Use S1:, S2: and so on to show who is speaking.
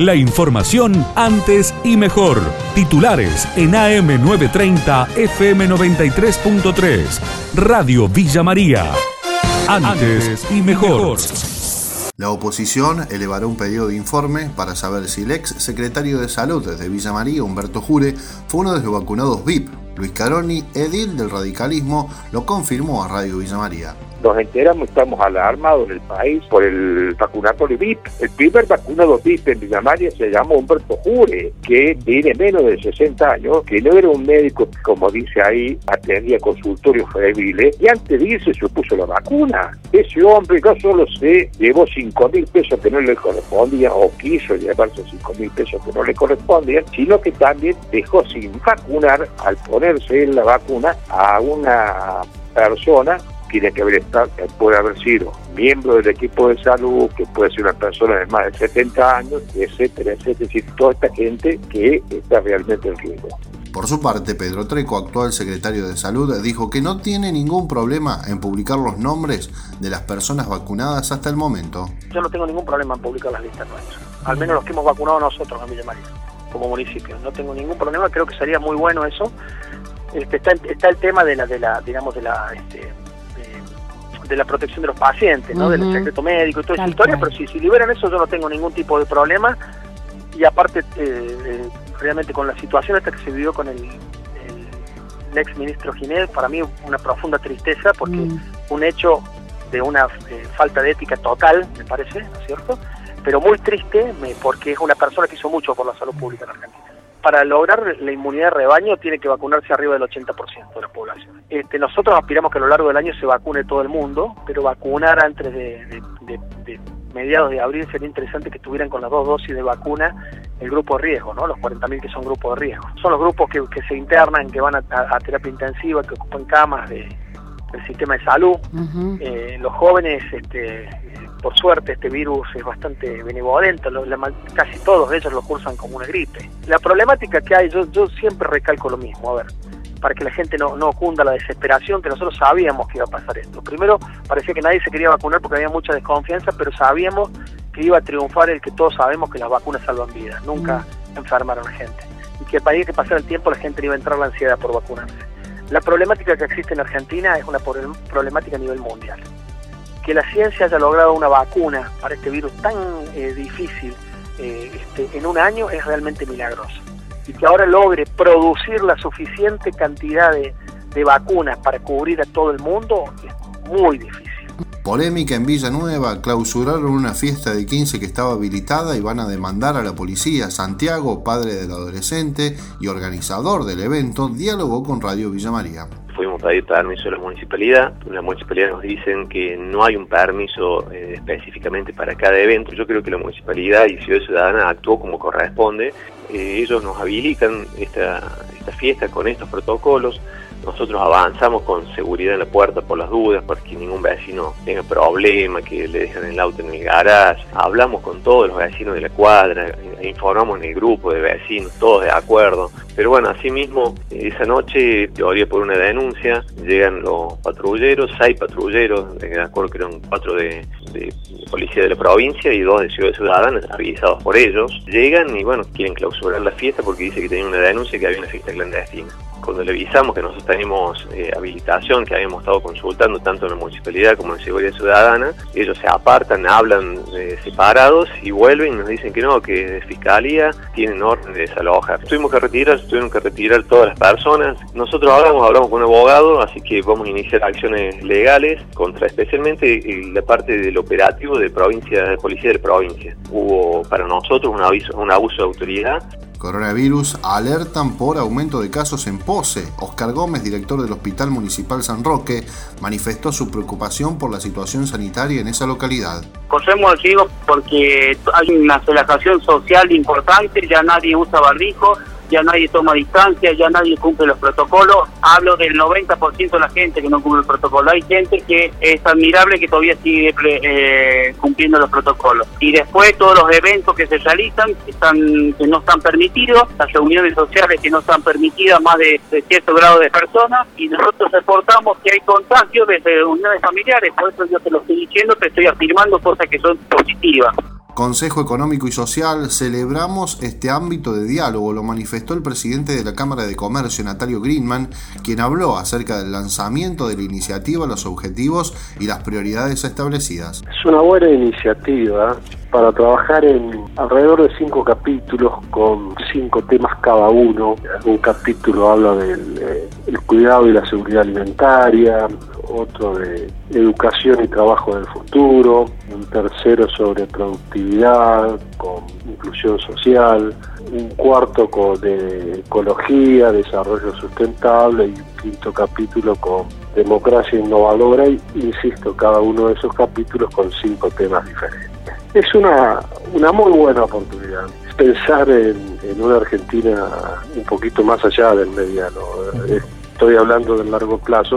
S1: La información antes y mejor. Titulares en AM930 FM93.3. Radio Villa María. Antes y mejor.
S2: La oposición elevará un pedido de informe para saber si el ex secretario de Salud de Villa María, Humberto Jure, fue uno de los vacunados VIP. Luis Caroni, edil del radicalismo, lo confirmó a Radio Villa María
S3: nos enteramos, estamos alarmados en el país por el vacunatorio VIP. El primer vacunado VIP en Villamaria se llamó Humberto Jure, que tiene menos de 60 años, que no era un médico, como dice ahí, atendía consultorios febriles, y antes de irse se puso la vacuna. Ese hombre no solo se llevó 5 mil pesos que no le correspondían, o quiso llevarse 5 mil pesos que no le correspondían, sino que también dejó sin vacunar, al ponerse en la vacuna, a una persona tiene que haber estado, puede haber sido miembro del equipo de salud, que puede ser una persona de más de 70 años, etcétera, etcétera, es decir, toda esta gente que está realmente en riesgo.
S2: Por su parte, Pedro Treco, actual secretario de Salud, dijo que no tiene ningún problema en publicar los nombres de las personas vacunadas hasta el momento.
S4: Yo no tengo ningún problema en publicar las listas nuestras, al menos los que hemos vacunado nosotros en Villa María, como municipio. No tengo ningún problema, creo que sería muy bueno eso. Este, está, está, el tema de la, de la digamos, de la, este, de la protección de los pacientes, ¿no? Del secreto médico y toda esa historia, pero si, si liberan eso yo no tengo ningún tipo de problema y aparte eh, eh, realmente con la situación esta que se vivió con el, el, ex ministro Ginés, para mí una profunda tristeza porque mm. un hecho de una eh, falta de ética total, me parece, ¿no es cierto? Pero muy triste porque es una persona que hizo mucho por la salud pública en Argentina para lograr la inmunidad de rebaño tiene que vacunarse arriba del 80% de la población. Este, nosotros aspiramos que a lo largo del año se vacune todo el mundo, pero vacunar antes de, mediados de abril sería interesante que estuvieran con las dos dosis de vacuna el grupo de riesgo, ¿no? los 40.000 que son grupos de riesgo. Son los grupos que, se internan, que van a, terapia intensiva, que ocupan camas de, del sistema de salud. Eh, los jóvenes este, por suerte este virus es bastante benevolente, casi todos ellos lo cursan como una gripe. La problemática que hay, yo, yo siempre recalco lo mismo, a ver, para que la gente no, no cunda la desesperación, que nosotros sabíamos que iba a pasar esto. Primero, parecía que nadie se quería vacunar porque había mucha desconfianza, pero sabíamos que iba a triunfar el que todos sabemos que las vacunas salvan vidas, nunca mm. enfermaron a gente. Y que para que pasara el tiempo la gente iba a entrar la ansiedad por vacunarse. La problemática que existe en Argentina es una problemática a nivel mundial que la ciencia haya logrado una vacuna para este virus tan eh, difícil eh, este, en un año es realmente milagroso. Y que ahora logre producir la suficiente cantidad de, de vacunas para cubrir a todo el mundo es muy difícil.
S2: Polémica en Villanueva, clausuraron una fiesta de 15 que estaba habilitada y van a demandar a la policía. Santiago, padre del adolescente y organizador del evento, dialogó con Radio Villa María
S5: fuimos a pedir permiso a la municipalidad. La municipalidad nos dicen que no hay un permiso eh, específicamente para cada evento. Yo creo que la municipalidad y Ciudad Ciudadana actuó como corresponde. Eh, ellos nos habilitan esta, esta fiesta con estos protocolos. Nosotros avanzamos con seguridad en la puerta por las dudas, porque ningún vecino tenga problema, que le dejan el auto en el garage. Hablamos con todos los vecinos de la cuadra, informamos en el grupo de vecinos, todos de acuerdo. Pero bueno, asimismo, esa noche, teoría por una denuncia, llegan los patrulleros, seis patrulleros, de acuerdo que eran cuatro de, policía de la provincia y dos de Ciudad Ciudadana, avisados por ellos. Llegan y bueno, quieren clausurar la fiesta porque dice que tenían una denuncia que había una fiesta clandestina cuando le avisamos que nosotros tenemos eh, habilitación, que habíamos estado consultando tanto en la municipalidad como en Seguridad Ciudadana, ellos se apartan, hablan eh, separados y vuelven y nos dicen que no, que de fiscalía tienen orden de desalojar. Tuvimos que retirar, tuvieron que retirar todas las personas. Nosotros hablamos, hablamos con un abogado, así que vamos a iniciar acciones legales contra especialmente eh, la parte del operativo de provincia, de policía de provincia. Hubo para nosotros un aviso, un abuso de autoridad
S2: Coronavirus alertan por aumento de casos en Pose. Oscar Gómez, director del Hospital Municipal San Roque, manifestó su preocupación por la situación sanitaria en esa localidad.
S6: Corremos riesgo porque hay una relajación social importante, ya nadie usa barbijo, ya nadie toma distancia, ya nadie cumple los protocolos. Hablo del 90% de la gente que no cumple el protocolo. Hay gente que es admirable que todavía sigue eh, cumpliendo los protocolos. Y después todos los eventos que se realizan están, que no están permitidos, las reuniones sociales que no están permitidas más de, cierto grado de personas y nosotros reportamos que hay contagios desde reuniones familiares. Por eso yo te lo estoy diciendo, te estoy afirmando cosas que son positivas.
S2: Consejo Económico y Social, celebramos este ámbito de diálogo, lo manifestó el presidente de la Cámara de Comercio, Natalio Greenman, quien habló acerca del lanzamiento de la iniciativa, los objetivos y las prioridades establecidas.
S7: Es una buena iniciativa para trabajar en alrededor de cinco capítulos con cinco temas cada uno. Un capítulo habla del eh, cuidado y la seguridad alimentaria, otro de educación y trabajo del futuro, un tercero sobre productividad con inclusión social, un cuarto con de ecología, desarrollo sustentable y un quinto capítulo con democracia innovadora y insisto, cada uno de esos capítulos con cinco temas diferentes. Es una, una muy buena oportunidad pensar en, una Argentina un poquito más allá del mediano. Estoy hablando del largo plazo.